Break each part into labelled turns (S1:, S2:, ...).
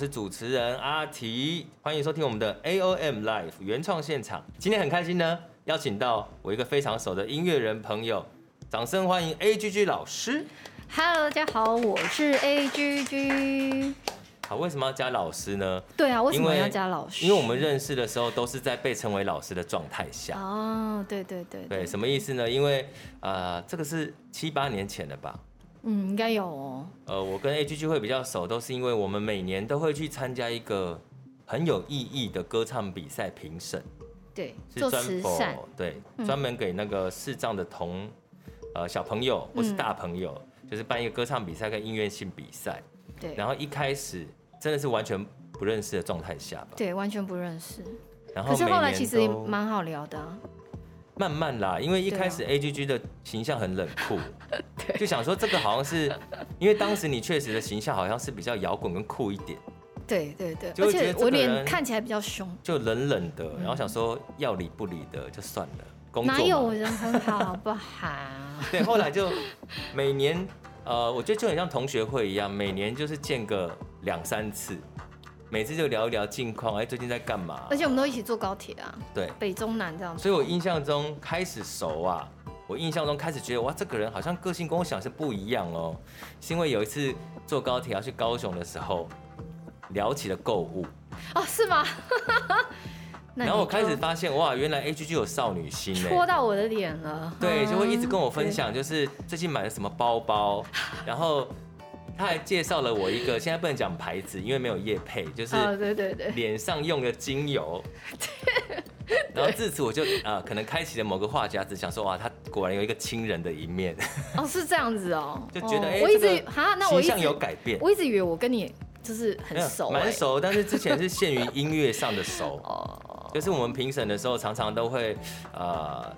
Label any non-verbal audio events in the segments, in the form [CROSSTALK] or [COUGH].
S1: 是主持人阿提，欢迎收听我们的 AOM Live 原创现场。今天很开心呢，邀请到我一个非常熟的音乐人朋友，掌声欢迎 AGG 老师。
S2: Hello，大家好，我是 AGG。
S1: 好，为什么要加老师呢？
S2: 对啊，为什么要加老师？
S1: 因为我们认识的时候都是在被称为老师的状态下。
S2: 哦，对对对，对。
S1: 对，什么意思呢？因为呃，这个是七八年前的吧。
S2: 嗯，应该有哦。
S1: 呃，我跟 AGG 会比较熟，都是因为我们每年都会去参加一个很有意义的歌唱比赛评审。
S2: 对，
S1: 是专门对专门给那个视障的同呃小朋友或是大朋友，嗯、就是办一个歌唱比赛跟音乐性比赛。
S2: 对。
S1: 然后一开始真的是完全不认识的状态下吧？
S2: 对，完全不认识。
S1: 然后，
S2: 可是后来其实也蛮好聊的、啊。
S1: 慢慢啦，因为一开始 AGG 的形象很冷酷，[LAUGHS] 就想说这个好像是，因为当时你确实的形象好像是比较摇滚跟酷一点，
S2: 对对对，而且我脸看起来比较凶，
S1: 就冷冷的，然后想说要理不理的就算了，工作
S2: 哪有人很好，好不好？[LAUGHS]
S1: 对，后来就每年呃，我觉得就很像同学会一样，每年就是见个两三次。每次就聊一聊近况，哎，最近在干嘛？
S2: 而且我们都一起坐高铁啊，
S1: 对，
S2: 北中南这样子。
S1: 所以我印象中开始熟啊，我印象中开始觉得哇，这个人好像个性跟我想是不一样哦。是因为有一次坐高铁要去高雄的时候，聊起了购物。
S2: 哦，是吗？[LAUGHS]
S1: 然后我开始发现哇，原来 AGG 有少女心，
S2: 戳到我的脸了。
S1: 对，就会一直跟我分享，就是最近买了什么包包，然后。他还介绍了我一个，现在不能讲牌子，因为没有业配，就是
S2: 对对对，
S1: 脸上用的精油。[LAUGHS] 然后自此我就啊、呃，可能开启了某个话匣子，想说哇，他果然有一个亲人的一面。
S2: 哦，[LAUGHS] 是这样子哦，
S1: 就觉得哎，
S2: 我一直哈，那我
S1: 形象有改变。
S2: 我一直以为我跟你就是很熟，
S1: 蛮熟，但是之前是限于音乐上的熟。[LAUGHS] 哦，就是我们评审的时候，常常都会呃。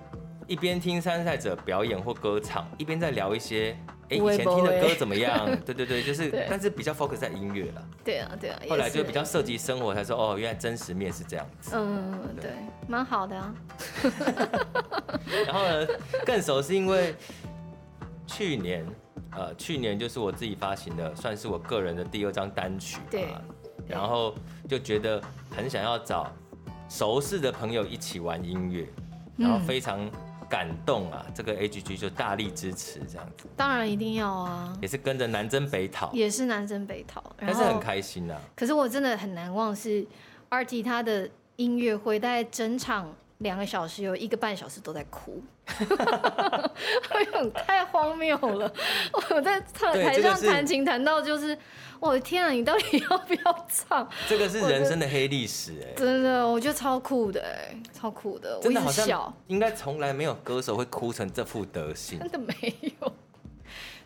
S1: 一边听参赛者表演或歌唱，一边在聊一些，哎、欸，以前听的歌怎么样？[LAUGHS] 对对对，就是，但是比较 focus 在音乐了。
S2: 对啊，对啊。
S1: 后来就比较涉及生活，才说哦，原来真实面是这样子。
S2: 嗯，对，蛮好的啊。[LAUGHS]
S1: 然后呢，更熟是因为去年，呃，去年就是我自己发行的，算是我个人的第二张单曲吧。对。然后就觉得很想要找熟识的朋友一起玩音乐，然后非常。感动啊！这个 AGG 就大力支持这样子，
S2: 当然一定要啊，
S1: 也是跟着南征北讨，
S2: 也是南征北讨，
S1: 但是很开心啊。
S2: 可是我真的很难忘是 RT 他的音乐会，大概整场两个小时有一个半小时都在哭，哎呦，太荒谬了！我在台台上弹琴弹到就是。我的天啊！你到底要不要唱？
S1: 这个是人生的黑历史哎，
S2: 真的，我觉得超酷的哎，超酷的。
S1: 真的好像应该从来没有歌手会哭成这副德行。
S2: 真的没有，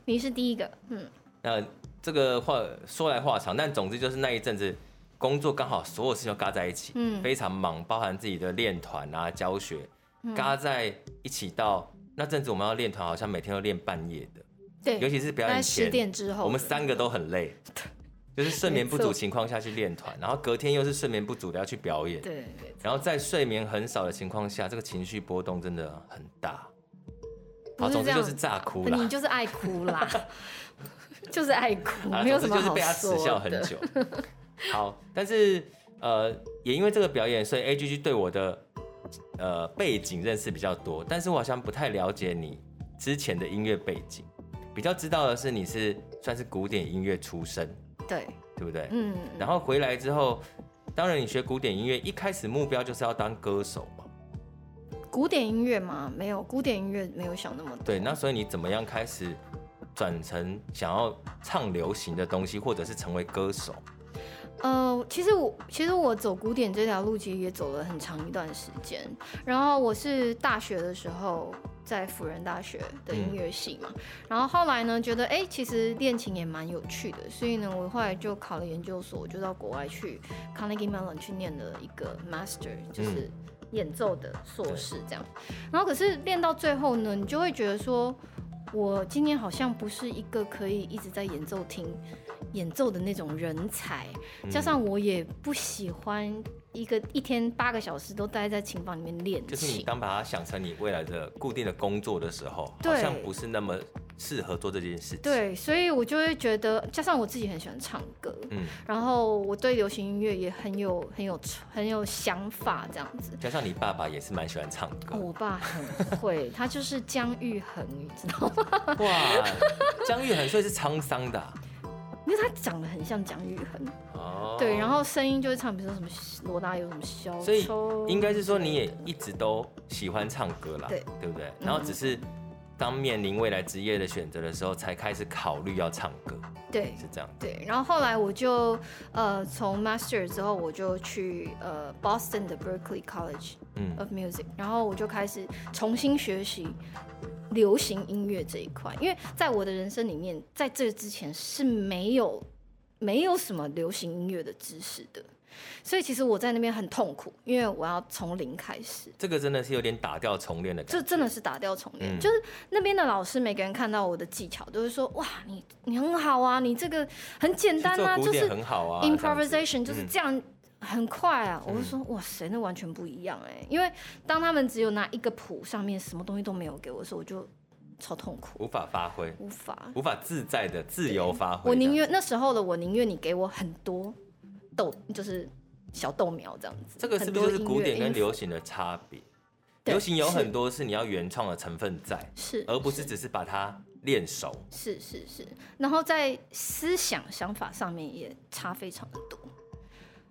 S2: 你是第一个。嗯，
S1: 那这个话说来话长，但总之就是那一阵子工作刚好所有事情都嘎在一起，嗯，非常忙，包含自己的练团啊、教学，嘎在一起到那阵子我们要练团，好像每天都练半夜的。对，尤其是表演前，十点之后，我们三个都很累，[LAUGHS] 就是睡眠不足情况下去练团，然后隔天又是睡眠不足的要去表演，对，然后在睡眠很少的情况下，这个情绪波动真的很大。好，总之就是炸哭了，
S2: 你就是爱哭啦，[LAUGHS] 就是爱哭，没有什么好说的。就是被他耻笑很久。
S1: 好，但是呃，也因为这个表演，所以 AGG 对我的呃背景认识比较多，但是我好像不太了解你之前的音乐背景。比较知道的是，你是算是古典音乐出身，
S2: 对，
S1: 对不对？嗯。然后回来之后，当然你学古典音乐，一开始目标就是要当歌手嘛。
S2: 古典音乐吗？没有，古典音乐没有想那么多。
S1: 对，那所以你怎么样开始转成想要唱流行的东西，或者是成为歌手？
S2: 呃，其实我其实我走古典这条路，其实也走了很长一段时间。然后我是大学的时候。在辅仁大学的音乐系嘛，然后后来呢，觉得哎、欸，其实练琴也蛮有趣的，所以呢，我后来就考了研究所，我就到国外去 Carnegie Mellon 去念了一个 Master，就是演奏的硕士这样。然后可是练到最后呢，你就会觉得说，我今年好像不是一个可以一直在演奏厅演奏的那种人才，加上我也不喜欢。一个一天八个小时都待在琴房里面练，
S1: 就是你当把它想成你未来的固定的工作的时候，好像不是那么适合做这件事情。
S2: 对，所以我就会觉得，加上我自己很喜欢唱歌，嗯，然后我对流行音乐也很有很有很有想法，这样子。
S1: 加上你爸爸也是蛮喜欢唱歌，
S2: 我爸很会，他就是姜育恒，你知道吗？
S1: 哇，姜育恒所以是沧桑的啊。
S2: 因为他长得很像蒋雨恒，哦，对，然后声音就会唱，比如说什么罗大佑什么小，
S1: 所以应该是说你也一直都喜欢唱歌啦，对，对不对？然后只是当面临未来职业的选择的时候，才开始考虑要唱歌，
S2: 对，
S1: 是这样。
S2: 对，然后后来我就呃从 Master 之后，我就去呃 Boston 的 Berkeley College of Music，嗯，然后我就开始重新学习。流行音乐这一块，因为在我的人生里面，在这之前是没有没有什么流行音乐的知识的，所以其实我在那边很痛苦，因为我要从零开始。
S1: 这个真的是有点打掉重练的感觉。
S2: 这真的是打掉重练，嗯、就是那边的老师每个人看到我的技巧都会说：“哇，你你很好啊，你这个很简单啊，就是
S1: 很好啊
S2: ，improvisation 就是这样。”很快啊！我就说，哇塞，那完全不一样哎！因为当他们只有拿一个谱，上面什么东西都没有给我的时候，我就超痛苦，
S1: 无法发挥，
S2: 无法
S1: 无法自在的自由发挥。
S2: 我宁愿那时候的我宁愿你给我很多豆，就是小豆苗这样子。
S1: 这个是不是就是古典跟流行的差别？流行有很多是你要原创的成分在，是，而不是只是把它练熟。
S2: 是是是，然后在思想想法上面也差非常的多。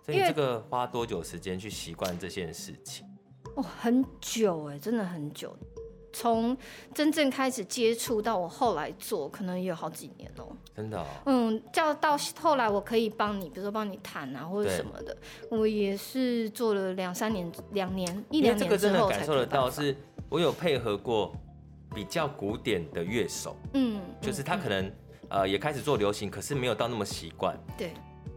S1: 所以这个花多久时间去习惯这件事情？
S2: 哦，很久哎，真的很久。从真正开始接触到我后来做，可能也有好几年哦、喔。
S1: 真的、哦。
S2: 嗯，叫到后来我可以帮你，比如说帮你弹啊或者什么的，我也是做了两三年，两年一两年之后才。这个真的
S1: 感受得到，是我有配合过比较古典的乐手，嗯，就是他可能、嗯、呃也开始做流行，可是没有到那么习惯。
S2: 对。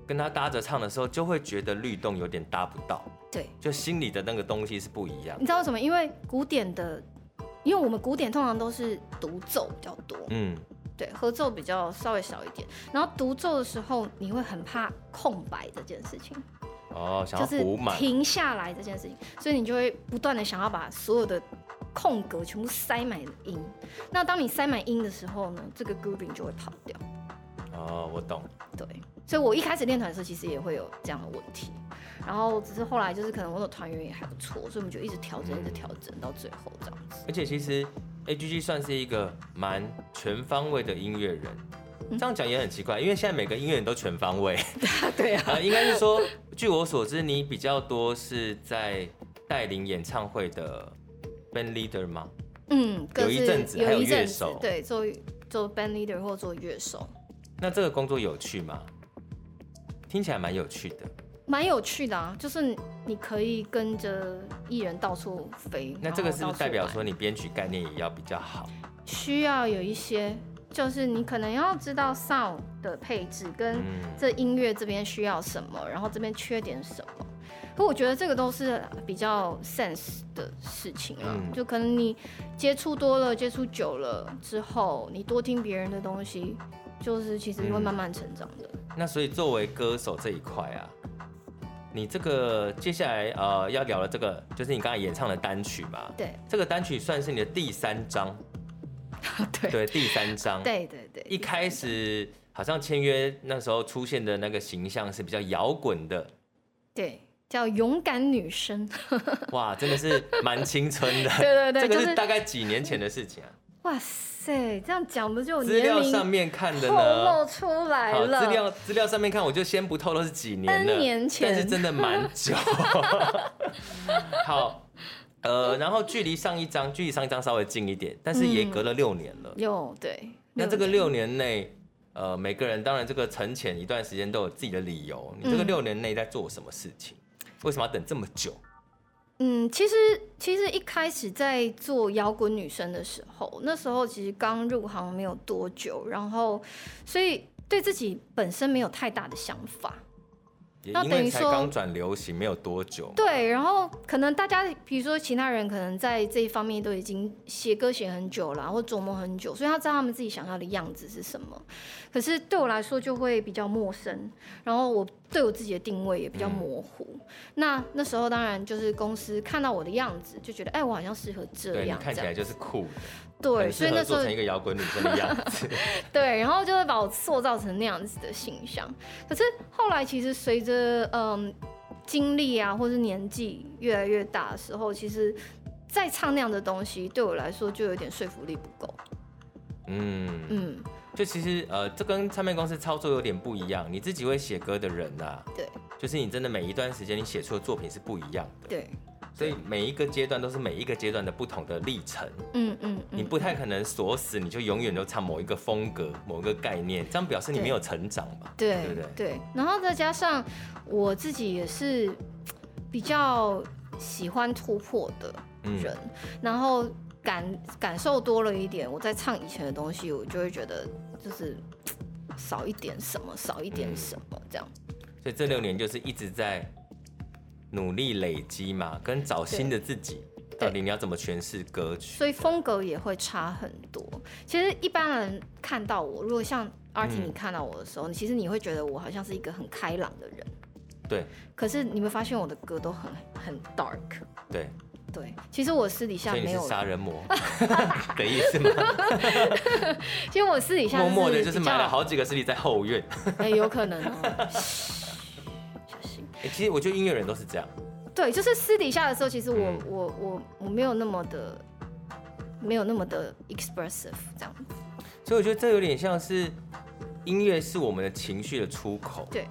S1: 跟他搭着唱的时候，就会觉得律动有点搭不到。
S2: 对，
S1: 就心里的那个东西是不一样。
S2: 你知道为什么？因为古典的，因为我们古典通常都是独奏比较多，嗯，对，合奏比较稍微少一点。然后独奏的时候，你会很怕空白这件事情。
S1: 哦，想要补满。
S2: 就是停下来这件事情，所以你就会不断的想要把所有的空格全部塞满音。那当你塞满音的时候呢，这个 grooving 就会跑掉。
S1: 哦，我懂。
S2: 对。所以，我一开始练团的时候，其实也会有这样的问题，然后只是后来就是可能我的团员也还不错，所以我们就一直调整，一直调整到最后这样子。
S1: 而且，其实 A.G.G 算是一个蛮全方位的音乐人，[LAUGHS] 这样讲也很奇怪，因为现在每个音乐人都全方位。[LAUGHS]
S2: 对啊。[LAUGHS]
S1: 呃，应该是说，据我所知，你比较多是在带领演唱会的 band leader 吗？
S2: 嗯，
S1: 有一阵子还有乐手，
S2: 对，做做 band leader 或做乐手。
S1: 那这个工作有趣吗？听起来蛮有趣的，
S2: 蛮有趣的啊！就是你可以跟着艺人到处飞。
S1: 那这个是不是代表说你编曲概念也要比较好？
S2: 需要有一些，就是你可能要知道 sound 的配置跟这音乐这边需要什么，然后这边缺点什么。可我觉得这个都是比较 sense 的事情啊，嗯、就可能你接触多了，接触久了之后，你多听别人的东西，就是其实会慢慢成长的。嗯
S1: 那所以作为歌手这一块啊，你这个接下来呃要聊的这个，就是你刚才演唱的单曲嘛？
S2: 对，
S1: 这个单曲算是你的第三张。[LAUGHS]
S2: 对
S1: 对，第三张。[LAUGHS]
S2: 对对对。
S1: 一开始好像签约那时候出现的那个形象是比较摇滚的。
S2: 对，叫勇敢女生。[LAUGHS]
S1: 哇，真的是蛮青春的。
S2: 对对对，
S1: 这个是大概几年前的事情啊。
S2: 哇塞。这样讲不就
S1: 资料上面看的呢？
S2: 透露出来了。
S1: 资料资料上面看，我就先不透露是几年了。
S2: 年前，
S1: 但是真的蛮久。[LAUGHS] 好，呃，然后距离上一张，距离上一张稍微近一点，但是也隔了六年了。
S2: 有、嗯、对。
S1: 那这个六年内，呃，每个人当然这个沉潜一段时间都有自己的理由。你这个六年内在做什么事情？嗯、为什么要等这么久？
S2: 嗯，其实其实一开始在做摇滚女生的时候，那时候其实刚入行没有多久，然后所以对自己本身没有太大的想法。
S1: 那等于说刚转流行没有多久，
S2: 对，然后可能大家比如说其他人可能在这一方面都已经写歌写很久了，或琢磨很久，所以他知道他们自己想要的样子是什么。可是对我来说就会比较陌生，然后我对我自己的定位也比较模糊。嗯、那那时候当然就是公司看到我的样子，就觉得哎，我好像适合这样，对，
S1: 看起来就是酷的。
S2: 对，所以那时候
S1: 做成一个摇滚女生的样子。[LAUGHS]
S2: 对，然后就会把我塑造成那样子的形象。可是后来其实随着嗯经历啊，或是年纪越来越大的时候，其实再唱那样的东西，对我来说就有点说服力不够。
S1: 嗯嗯，就其实呃，这跟唱片公司操作有点不一样。你自己会写歌的人啊，
S2: 对，
S1: 就是你真的每一段时间你写出的作品是不一样的。
S2: 对。
S1: 所以每一个阶段都是每一个阶段的不同的历程。嗯嗯，你不太可能锁死，你就永远都唱某一个风格、某一个概念，这样表示你没有成长吧？对，对对？
S2: 对。然后再加上我自己也是比较喜欢突破的人，嗯、然后感感受多了一点，我在唱以前的东西，我就会觉得就是少一点什么，少一点什么这样。
S1: 所以这六年就是一直在。努力累积嘛，跟找新的自己，到底你要怎么诠释歌曲？
S2: 所以风格也会差很多。其实一般人看到我，如果像阿 T 你看到我的时候，嗯、其实你会觉得我好像是一个很开朗的人。
S1: 对。
S2: 可是你会发现我的歌都很很 dark。
S1: 对。
S2: 对。其实我私底下没有
S1: 杀人魔 [LAUGHS] 的意思吗？[LAUGHS]
S2: 其实我私底下
S1: 默默的就是买了好几个尸体在后院。
S2: 哎，有可能哦。[LAUGHS]
S1: 欸、其实我觉得音乐人都是这样，
S2: 对，就是私底下的时候，其实我、嗯、我我我没有那么的，没有那么的 expressive 这样子。
S1: 所以我觉得这有点像是音乐是我们的情绪的出口。
S2: 对，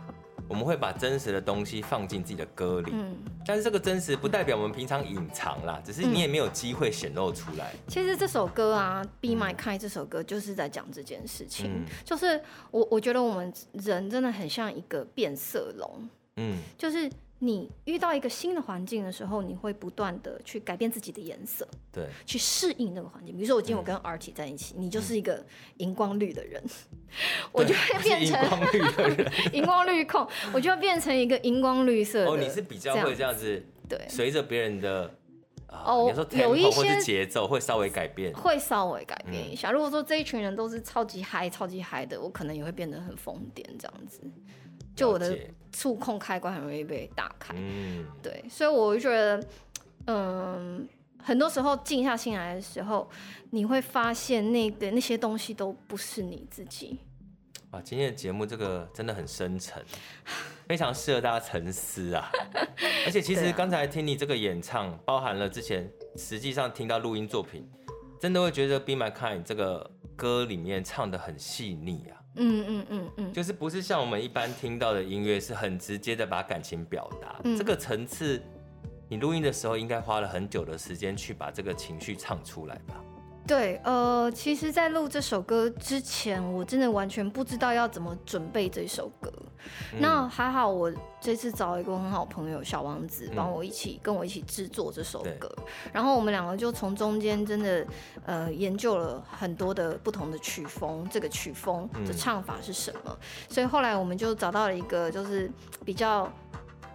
S1: 我们会把真实的东西放进自己的歌里。嗯，但是这个真实不代表我们平常隐藏啦，只是你也没有机会显露出来。
S2: 其实这首歌啊，《Be My Kind》这首歌就是在讲这件事情。嗯，就是我我觉得我们人真的很像一个变色龙。嗯，就是。你遇到一个新的环境的时候，你会不断的去改变自己的颜色，
S1: 对，
S2: 去适应那个环境。比如说，我今天我跟 Artie 在一起，嗯、你就是一个荧光绿的人，[LAUGHS] 我就会变成荧光绿的人，[LAUGHS] 荧光绿控，我就会变成一个荧光绿色的。
S1: 哦，你是比较会这样子，对，随着别人的
S2: 哦，有一些
S1: 节奏会稍微改变，
S2: 会稍微改变一下。嗯、如果说这一群人都是超级嗨、超级嗨的，我可能也会变得很疯癫这样子。就我的触控开关很容易被打开，嗯，对，所以我就觉得，嗯，很多时候静下心来的时候，你会发现那个那些东西都不是你自己。
S1: 哇，今天的节目这个真的很深沉，非常适合大家沉思啊！[LAUGHS] 而且其实刚才听你这个演唱，包含了之前实际上听到录音作品，真的会觉得《Be My Kind》这个歌里面唱的很细腻啊。嗯嗯嗯嗯，嗯就是不是像我们一般听到的音乐，是很直接的把感情表达。嗯、这个层次，你录音的时候应该花了很久的时间去把这个情绪唱出来吧？
S2: 对，呃，其实，在录这首歌之前，我真的完全不知道要怎么准备这首歌。嗯、那还好，我这次找一个很好朋友小王子帮我一起、嗯、跟我一起制作这首歌，然后我们两个就从中间真的呃研究了很多的不同的曲风，这个曲风的唱法是什么，嗯、所以后来我们就找到了一个就是比较。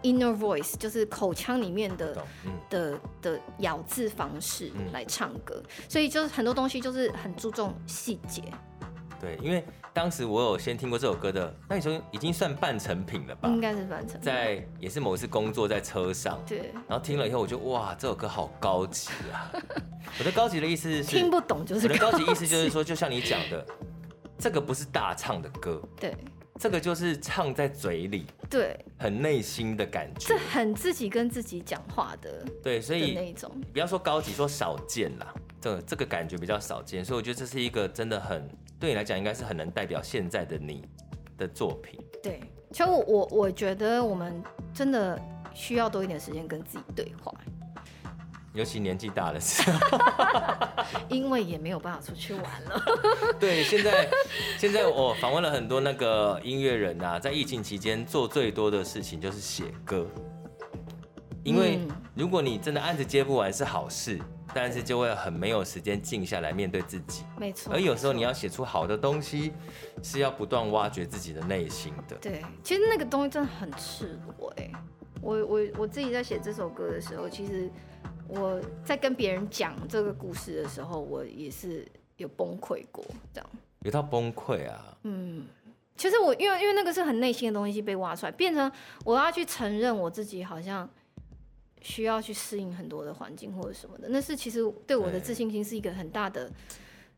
S2: Inner voice 就是口腔里面的、嗯、的的咬字方式来唱歌，嗯、所以就是很多东西就是很注重细节。
S1: 对，因为当时我有先听过这首歌的，那你说已经算半成品了吧？
S2: 应该是半成品。
S1: 在也是某一次工作在车上，
S2: 对，
S1: 然后听了以后，我就哇，这首歌好高级啊！[LAUGHS] 我的高级的意思是
S2: 听不懂，就是
S1: 我的高级意思就是说，就像你讲的，这个不是大唱的歌，
S2: 对。
S1: 这个就是唱在嘴里，
S2: 对，
S1: 很内心的感觉，
S2: 是很自己跟自己讲话的，
S1: 对，所以
S2: 那种
S1: 不要说高级，说少见啦，这个、这个感觉比较少见，所以我觉得这是一个真的很对你来讲应该是很能代表现在的你的作品。
S2: 对，其实我我我觉得我们真的需要多一点时间跟自己对话。
S1: 尤其年纪大的时候，[LAUGHS]
S2: 因为也没有办法出去玩了。[LAUGHS]
S1: 对，现在现在我访问了很多那个音乐人呐、啊，在疫情期间做最多的事情就是写歌。因为如果你真的案子接不完是好事，但是就会很没有时间静下来面对自己。
S2: 没错。
S1: 而有时候你要写出好的东西，是要不断挖掘自己的内心的。
S2: 对，其实那个东西真的很赤裸哎。我我我自己在写这首歌的时候，其实。我在跟别人讲这个故事的时候，我也是有崩溃过，这样。
S1: 有到崩溃啊？
S2: 嗯，其实我因为因为那个是很内心的东西被挖出来，变成我要去承认我自己好像需要去适应很多的环境或者什么的，那是其实对我的自信心是一个很大的。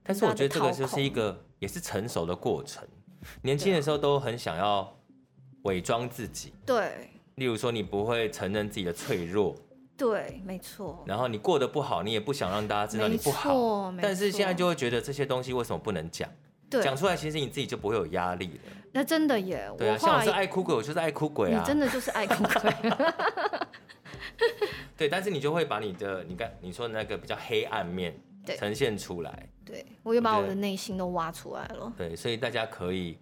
S1: 但是我觉得这个就是一个也是成熟的过程。年轻的时候都很想要伪装自己，
S2: 对。
S1: 例如说，你不会承认自己的脆弱。
S2: 对，没错。
S1: 然后你过得不好，你也不想让大家知道你不好。但是现在就会觉得这些东西为什么不能讲？对，讲出来其实你自己就不会有压力了。
S2: 那真的耶。
S1: 对啊，像我是爱哭鬼，我就是爱哭鬼啊。
S2: 你真的就是爱哭鬼。[LAUGHS]
S1: 对，但是你就会把你的，你看你说的那个比较黑暗面呈现出来。
S2: 对，我又把我的内心都挖出来了。
S1: 对，所以大家可以，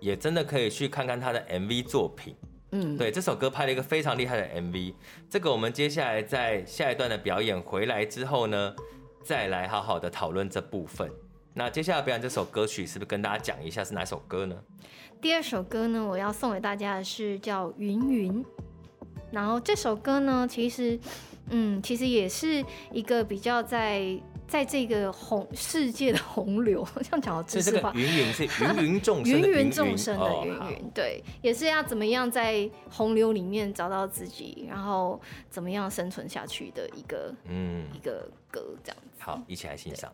S1: 也真的可以去看看他的 MV 作品。嗯，对，这首歌拍了一个非常厉害的 MV，这个我们接下来在下一段的表演回来之后呢，再来好好的讨论这部分。那接下来表演这首歌曲，是不是跟大家讲一下是哪首歌呢？
S2: 第二首歌呢，我要送给大家的是叫《云云》，然后这首歌呢，其实，嗯，其实也是一个比较在。在这个洪世界的洪流，[LAUGHS] 这样讲好知识化。
S1: 芸芸是 [LAUGHS] 芸芸众生芸芸，
S2: 众生的芸芸，对，也是要怎么样在洪流里面找到自己，然后怎么样生存下去的一个，嗯，一个歌这样子。
S1: 好，一起来欣
S2: 赏。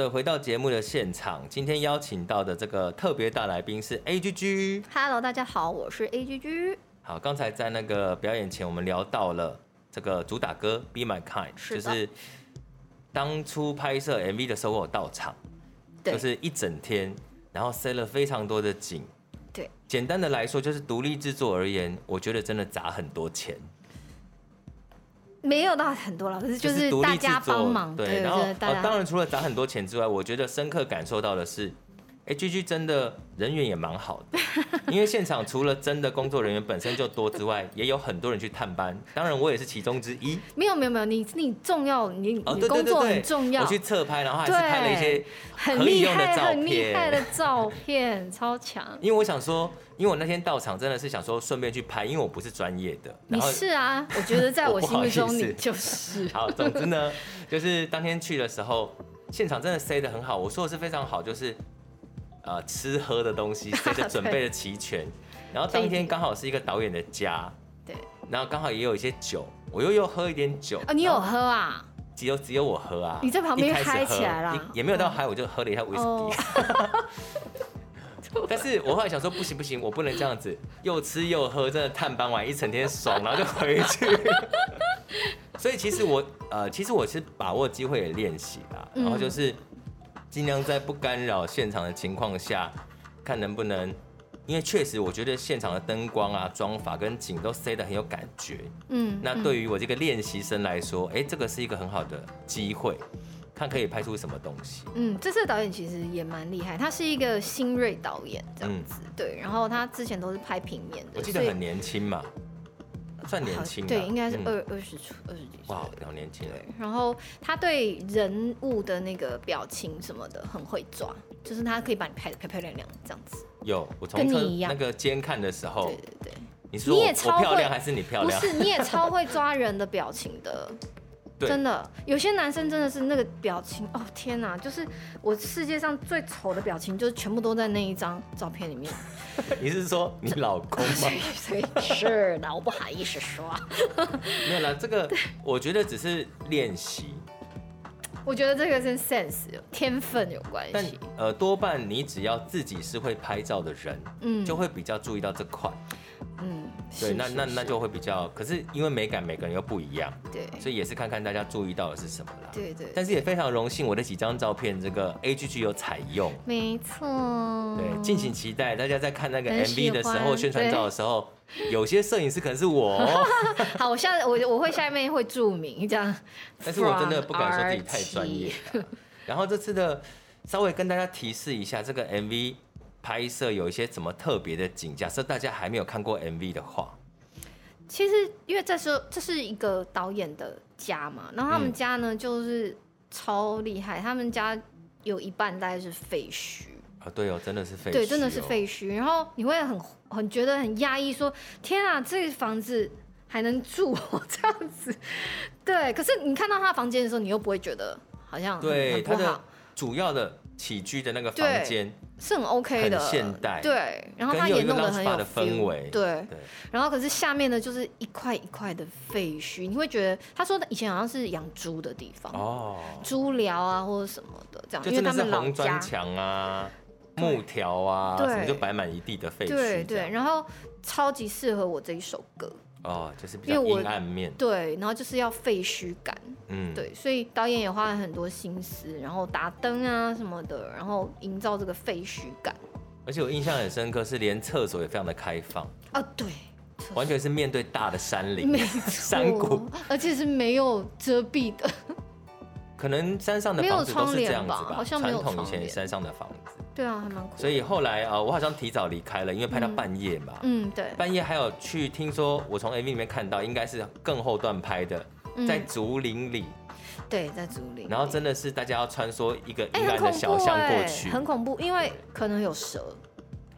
S2: 的，回
S1: 到节目的现场，今天邀请到的这个特别大来宾是 AGG。
S3: Hello，大家好，我是 AGG。
S1: 好，刚才在那个表演前，我们聊到了这个主打歌《Be My Kind》，就是当初拍摄 MV 的时候，我有到场，
S3: 对
S1: 就是一整天，然后塞了非常多的景。
S3: 对，
S1: 简单的来说，就是独立制作而言，我觉得真的砸很多钱。
S3: 没有到很多了，可是就
S1: 就是
S3: 大家帮忙，
S1: 对，然
S3: 后
S1: 当然除了砸很多钱之外，我觉得深刻感受到的是，AGG 真的人缘也蛮好的，[LAUGHS] 因为现场除了真的工作人员本身就多之外，也有很多人去探班，当然我也是其中之一。
S3: 没有没有没有，你你重要，你
S1: 哦，
S3: 你工作很，重要，
S1: 我去侧拍，然后还是拍了一些
S3: 很厉害
S1: 的照
S3: 很厉害的。照片，超强。
S1: 因为我想说，因为我那天到场真的是想说顺便去拍，因为我不是专业的。
S3: 你是啊，我觉得在我 [LAUGHS] 心目中你就是。[LAUGHS]
S1: 好，总之呢，就是当天去的时候，现场真的塞得很好。我说的是非常好，就是呃吃喝的东西 [LAUGHS] 塞的准备的齐全。然后当天刚好是一个导演的家，
S3: 对，
S1: 然后刚好也有一些酒，我又又喝一点酒。
S3: 哦，你有喝啊？
S1: 只有只有我喝啊？
S3: 你在旁
S1: 边
S3: 开起来啦
S1: 喝一也没有到嗨，我就喝了一下威士
S3: 哦
S1: 忌。[LAUGHS] 但是我后来想说，不行不行，我不能这样子，又吃又喝，真的探班完一整天爽，然后就回去。[LAUGHS] 所以其实我呃，其实我是把握机会也练习啦，
S3: 嗯
S1: 然后就是尽量在不干扰现场的情况下，看能不能，因为确实我觉得现场的灯光啊、妆法跟景都塞得很有感觉。
S3: 嗯，
S1: 那对于我这个练习生来说，哎、这个是一个很好的机会，看可以拍出什么东西。
S2: 嗯，这次的导演其实也蛮厉害，他是一个新锐导演这样子，嗯、对。然后他之前都是拍平面的，
S1: 我记得很年轻嘛，算年轻，
S2: 对，应该是二二十出二十几岁，
S1: 哇，比较年轻。对，
S2: 然后他对人物的那个表情什么的很会抓，就是他可以把你拍的漂漂亮亮这样子。
S1: 有，我从那个监看的时候，对对对，你说
S2: 你也超
S1: 漂亮还是你漂亮？
S2: 不是，你也超会抓人的表情的。真的，有些男生真的是那个表情哦，天哪！就是我世界上最丑的表情，就是全部都在那一张照片里面。[LAUGHS]
S1: 你是说你老公吗？[LAUGHS]
S2: 是的，我不好意思说。[LAUGHS]
S1: 没有了，这个我觉得只是练习。
S2: 我觉得这个跟 sense 天分有关系。
S1: 但呃，多半你只要自己是会拍照的人，嗯，就会比较注意到这块。嗯，对，那那那就会比较，可是因为美感每个人又不一样，对，所以也是看看大家注意到的是什么啦。
S2: 对对。
S1: 但是也非常荣幸，我的几张照片这个 AGG 有采用。
S2: 没错。
S1: 对，敬请期待，大家在看那个 MV 的时候，宣传照的时候，有些摄影师可能是我。[LAUGHS]
S2: 好，我下我我会下面会注明这样。[LAUGHS]
S1: 但是我真的不敢说自己太专业。然后这次的稍微跟大家提示一下，这个 MV。拍摄有一些什么特别的景？假设大家还没有看过 MV 的话，
S2: 其实因为这时候这是一个导演的家嘛，然后他们家呢就是超厉害，他们家有一半大概是废墟
S1: 啊，对哦，真的是废墟，
S2: 对，真的是废墟。然后你会很很觉得很压抑，说天啊，这个房子还能住 [LAUGHS] 这样子？对，可是你看到他的房间的时候，你又不会觉得好像
S1: 对他的主要的起居的那个房间。
S2: 是很 OK 的，
S1: 很现代，
S2: 对，然后它也弄得很有
S1: 的氛围，
S2: 对，然后可是下面呢，就是一块一块的废墟，你会觉得他说的以前好像是养猪的地方哦，猪寮啊或者什么的这样，
S1: 因为他们红砖墙啊、木条啊，什么就摆满一地的废墟，
S2: 对对，然后超级适合我这一首歌。
S1: 哦，就是比较阴暗面，
S2: 对，然后就是要废墟感，嗯，对，所以导演也花了很多心思，然后打灯啊什么的，然后营造这个废墟感。
S1: 而且我印象很深刻，是连厕所也非常的开放
S2: 啊，对，
S1: 完全是面对大的山林，
S2: 没
S1: 山谷，
S2: 而且是没有遮蔽的。
S1: 可能山上的房子都是这样子吧，
S2: 好像
S1: 传统以前山上的房子。
S2: 对啊，还蛮酷。
S1: 所以后来啊，我好像提早离开了，因为拍到半夜嘛。
S2: 嗯，对。
S1: 半夜还有去听说，我从 MV 里面看到，应该是更后段拍的，在竹林里。
S2: 对，在竹林。
S1: 然后真的是大家要穿梭一个阴暗的小巷过去，
S2: 很恐怖，因为可能有蛇。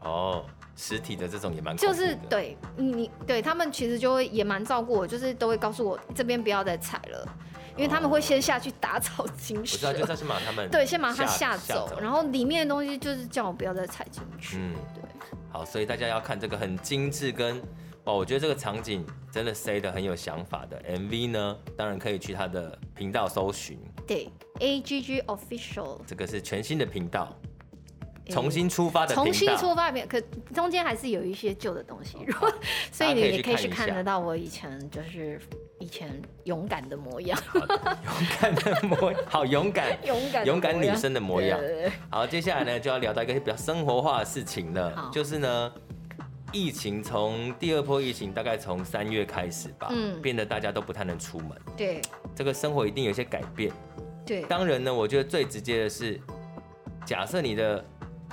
S1: 哦，实体的这种也蛮恐怖。
S2: 就是对你对他们其实就会也蛮照顾我，就是都会告诉我这边不要再踩了。因为他们会先下去打草惊蛇，我
S1: 知道，就是先把他们 [LAUGHS]
S2: 对，先把他吓走，然后里面的东西就是叫我不要再踩进去。嗯，对。
S1: 好，所以大家要看这个很精致跟哦，我觉得这个场景真的塞得很有想法的 MV 呢，当然可以去他的频道搜寻。
S2: 对，AGG Official，
S1: 这个是全新的频道。重新出发的，
S2: 重新出发的，可中间还是有一些旧的东西，所以你也可以去看得到我以前就是以前勇敢的模样，
S1: 勇敢的模样，好勇敢，[LAUGHS]
S2: 勇敢
S1: 勇敢女生的模样。好，接下来呢就要聊到一个比较生活化的事情了，就是呢，疫情从第二波疫情大概从三月开始吧，嗯，变得大家都不太能出门，
S2: 对，
S1: 这个生活一定有些改变，
S2: 对，
S1: 当然呢，我觉得最直接的是，假设你的。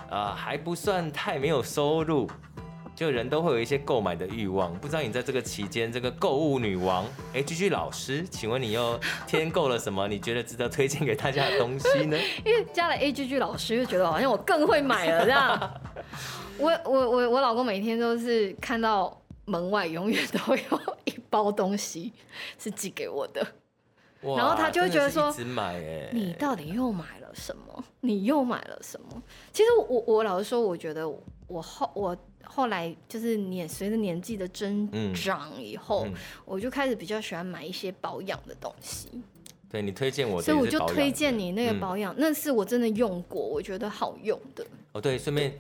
S1: 啊、呃，还不算太没有收入，就人都会有一些购买的欲望。不知道你在这个期间，这个购物女王 AGG 老师，请问你又添购了什么？你觉得值得推荐给大家的东西呢？[LAUGHS]
S2: 因为加了 AGG 老师，就觉得好像我更会买了这样。[LAUGHS] 我我我我老公每天都是看到门外永远都有一包东西是寄给我的，哇然后他就会觉得说，你到底又买了什么？你又买了什么？其实我我老实说，我觉得我后我后来就是年随着年纪的增长以后，嗯嗯、我就开始比较喜欢买一些保养的东西。
S1: 对，你推荐我，
S2: 所以我就推荐你那个保养，嗯、那是我真的用过，我觉得好用的。
S1: 哦，对，顺便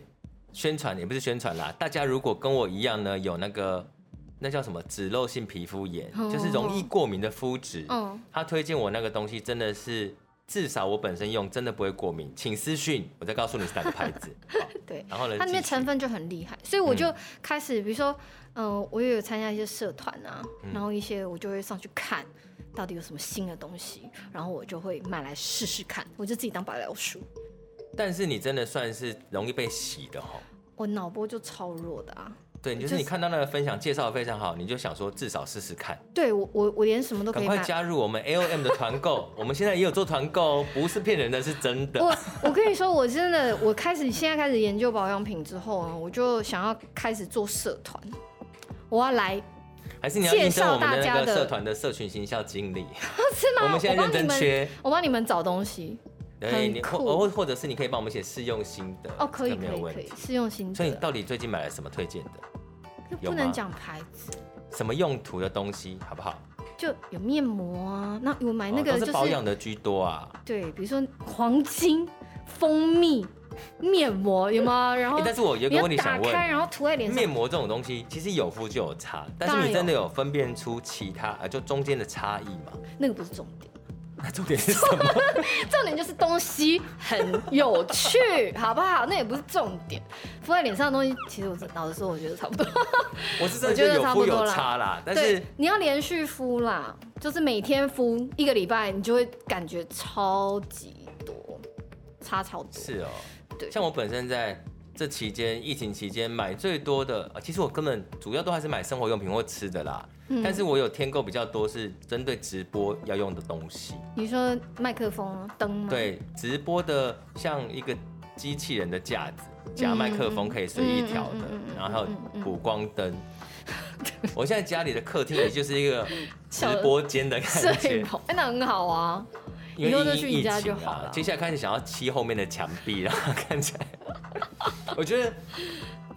S1: 宣传也不是宣传啦，大家如果跟我一样呢，有那个那叫什么脂漏性皮肤炎，哦、就是容易过敏的肤质，嗯，他推荐我那个东西真的是。至少我本身用真的不会过敏，请私讯，我再告诉你是哪个牌子。[LAUGHS]
S2: 对，然后呢，它里面成分就很厉害，所以我就开始，嗯、比如说，嗯、呃，我也有参加一些社团啊，然后一些我就会上去看，到底有什么新的东西，然后我就会买来试试看，我就自己当白老鼠。
S1: 但是你真的算是容易被洗的哦，
S2: 我脑波就超弱的啊。
S1: 对，就是你看到那个分享介绍的非常好，你就想说至少试试看。
S2: 对我我我连什么都可以。
S1: 赶快加入我们 AOM 的团购，[LAUGHS] 我们现在也有做团购，不是骗人的，是真的。
S2: 我我跟你说，我真的，我开始现在开始研究保养品之后呢，我就想要开始做社团，我要来。
S1: 还是你要介绍我们的那个社团的社群行销经理？[LAUGHS]
S2: 是吗？
S1: 我们现在认真缺，
S2: 我帮你们找东西。
S1: 对，你或或或者是你可以帮我们写试用心得
S2: 哦，可以可以可以试用心得。
S1: 所以你到底最近买了什么推荐的？
S2: 不能讲牌子。
S1: 什么用途的东西好不好？
S2: 就有面膜啊，那我买那个就是
S1: 保养的居多啊。
S2: 对，比如说黄金、蜂蜜面膜有吗？[LAUGHS] 然后，
S1: 但是我有个问题想问，
S2: 然后涂在脸上。
S1: 面膜这种东西其实有敷就有差，但是你真的有分辨出其他啊，就中间的差异吗？
S2: 那个不是重点。
S1: 那重点是什么？[LAUGHS]
S2: 重点就是东西很有趣，[LAUGHS] 好不好？那也不是重点。敷在脸上的东西，其实我老实说，我觉得差不多。[LAUGHS]
S1: 我是真的觉得有敷有差啦，但是
S2: 你要连续敷啦，就是每天敷一个礼拜，你就会感觉超级多，差超多。
S1: 是哦，
S2: 对。
S1: 像我本身在这期间，疫情期间买最多的，其实我根本主要都还是买生活用品或吃的啦。但是我有添购比较多，是针对直播要用的东西。
S2: 你说麦克风、灯吗？
S1: 对，直播的像一个机器人的架子，夹麦克风可以随意调的，然后还有补光灯。[LAUGHS] 我现在家里的客厅也就是一个直播间的感觉，
S2: 哎，那很好啊。以后就去你家就好了。
S1: 接下来开始想要漆后面的墙壁，[LAUGHS] 然后看起来，我觉得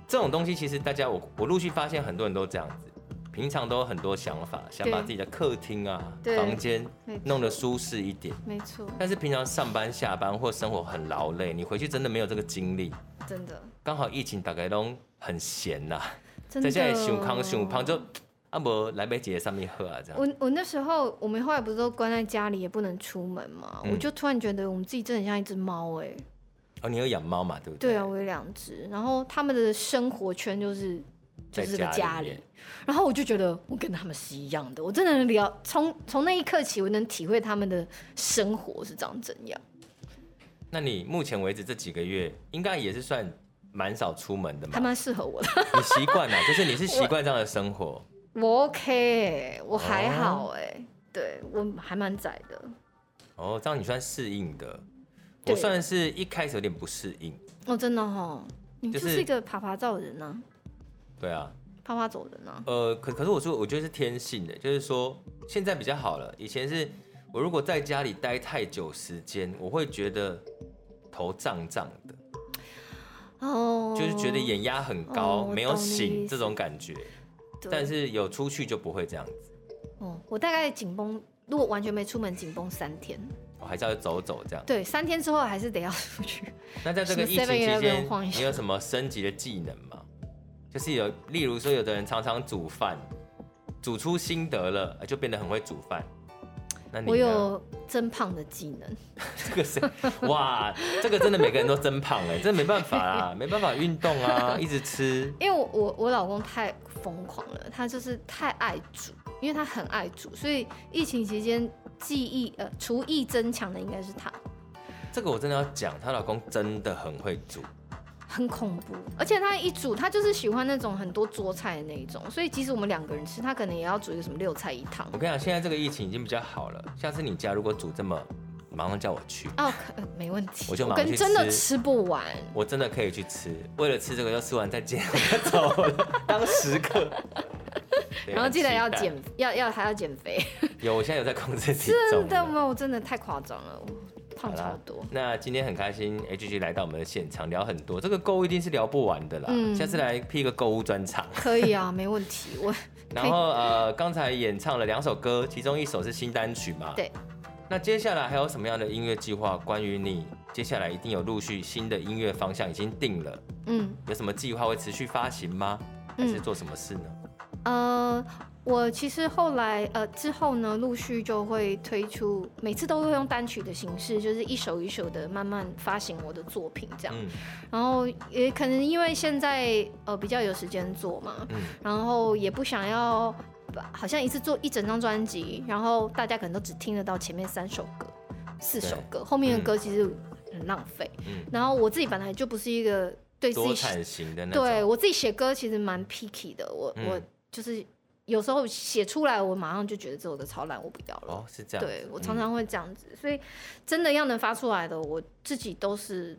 S1: 这种东西其实大家我我陆续发现很多人都这样子。平常都有很多想法，想把自己的客厅啊、房间弄得舒适一点。
S2: 没错。
S1: 但是平常上班、下班或生活很劳累，你回去真的没有这个精力。
S2: 真的。
S1: 刚好疫情大家都很闲呐，
S2: 在
S1: 家里想康想胖就啊不来杯姐上面喝啊这样。
S2: 我我那时候我们后来不是都关在家里也不能出门嘛，嗯、我就突然觉得我们自己真的很像一只猫哎。
S1: 哦，你有养猫嘛？对不对？
S2: 对啊，我有两只，然后他们的生活圈就是。就是个家里，然后我就觉得我跟他们是一样的，我真的能聊，从从那一刻起，我能体会他们的生活是长怎样。
S1: 那你目前为止这几个月，应该也是算蛮少出门的嘛？
S2: 还蛮适合我的。
S1: 你习惯了，就是你是习惯这样的生活。
S2: 我，OK，我还好哎，哦、对我还蛮窄的。
S1: 哦，这样你算适应的，我算是一开始有点不适应。
S2: 哦，真的哈、哦，你就是一个爬爬走的人呢、啊。
S1: 对啊，
S2: 爬爬走人呢？
S1: 呃，可可是我说，我觉得是天性的，就是说现在比较好了。以前是我如果在家里待太久时间，我会觉得头胀胀的，哦，就是觉得眼压很高，哦、没有醒这种感觉。但是有出去就不会这样子。
S2: 哦，我大概紧绷，如果完全没出门，紧绷三天。
S1: 我还是要走走这样。
S2: 对，三天之后还是得要出去。
S1: 那在这个疫情期间，你有什么升级的技能吗？就是有，例如说，有的人常常煮饭，煮出心得了，就变得很会煮饭。那你我
S2: 有增胖的技能。[LAUGHS]
S1: 这个是哇，这个真的每个人都增胖哎，这没办法啊，[LAUGHS] 没办法运动啊，一直吃。
S2: 因为我我我老公太疯狂了，他就是太爱煮，因为他很爱煮，所以疫情期间技艺呃厨艺增强的应该是他。
S1: 这个我真的要讲，她老公真的很会煮。
S2: 很恐怖，而且他一煮，他就是喜欢那种很多桌菜的那一种，所以即使我们两个人吃，他可能也要煮一个什么六菜一汤。
S1: 我跟你讲，现在这个疫情已经比较好了，下次你家如果煮这么，马上叫我去。
S2: 哦，可没问题。
S1: 我就马上去吃。
S2: 真的吃不完，
S1: 我真的可以去吃。为了吃这个，要吃完再减，我走了，当食客。[LAUGHS]
S2: 然后记得要减，要要还要减肥。
S1: 有，我现在有在控制体重。
S2: 真的吗？我真的太夸张了。好啦，
S1: 那今天很开心，HG 来到我们的现场聊很多，这个购物一定是聊不完的啦。嗯，下次来辟一个购物专场。
S2: 可以啊，没问题。我 [LAUGHS]
S1: 然后呃，刚才演唱了两首歌，其中一首是新单曲嘛？
S2: 对。
S1: 那接下来还有什么样的音乐计划？关于你接下来一定有陆续新的音乐方向已经定了。嗯。有什么计划会持续发行吗？还是做什么事呢？
S2: 嗯、呃。我其实后来呃之后呢，陆续就会推出，每次都会用单曲的形式，就是一首一首的慢慢发行我的作品这样。嗯、然后也可能因为现在呃比较有时间做嘛，嗯、然后也不想要
S1: 好像一次做一整张专辑，然后大家可能都只听得到前面三首歌、四首歌，后面的歌其实很浪费。嗯，然后我自己本来就不是一个对自己
S2: 多产型的
S1: 对我自己写歌其实蛮 picky 的，我、嗯、我就是有时候写出来，我马上就觉得这首歌超烂，我不要了。
S2: 哦，是这样。
S1: 对我常常会这样子，嗯、所以真的要能发出来的，我自己都是。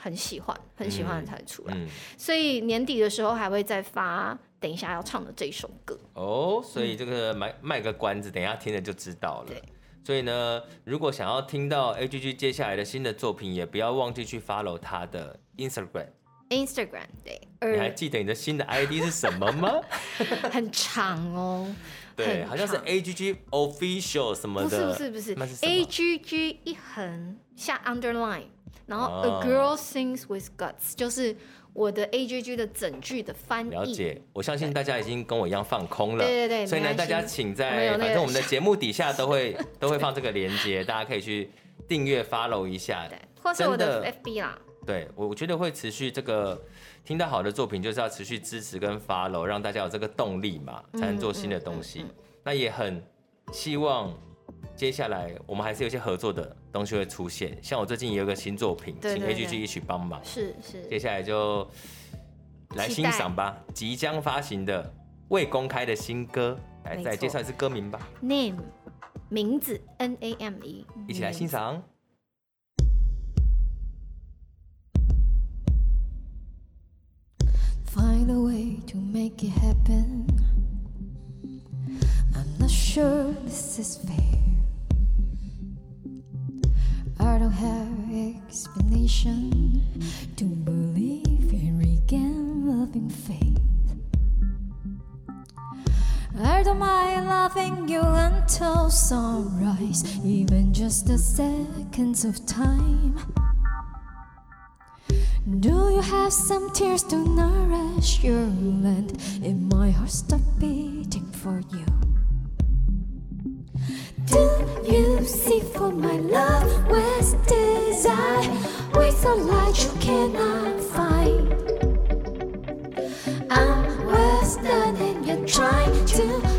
S1: 很喜欢，很喜欢才出来，嗯嗯、所以年底的时候还会再发。等一下要唱的这一首歌
S2: 哦，所以这个卖卖个关子，等一下听了就知道了。对，所以呢，如果想要听到 A.G.G 接下来的新的作品，也不要忘记去 follow 他的 Instagram。
S1: Instagram 对，
S2: 你还记得你的新的 ID 是什么吗？[LAUGHS]
S1: 很长哦，
S2: 对，好像是 A.G.G Official 什么的，
S1: 不是不是不是，A.G.G 一横下 underline。然后，A girl sings with guts，就是我的 A G G 的整句的翻译。
S2: 了解，我相信大家已经跟我一样放空了。
S1: 对对对，
S2: 所以呢，大家请在反正我们的 [LAUGHS] 节目底下都会都会放这个链接，大家可以去订阅 follow 一下。
S1: 对，或是我的 F B 啦。
S2: 对，我我觉得会持续这个听到好的作品，就是要持续支持跟 follow，让大家有这个动力嘛，才能做新的东西。那也很希望。接下来我们还是有一些合作的东西会出现，像我最近也有个新作品，对对对，请 A G G 一起帮忙。
S1: 是是。
S2: 接下来就来欣赏吧，即将发行的未公开的新歌，来再介绍一次歌名吧。
S1: Name 名字 N A M E，
S2: 一起来欣赏。Find a way to make it happen. I'm not sure this is fair. I don't have explanation to believe and regain loving faith. I don't mind loving you until sunrise, even just the seconds of time. Do you have some tears to nourish your land? If my heart stop beating for you. Do you see for my love with desire with a light you cannot find? I'm worse than you're trying to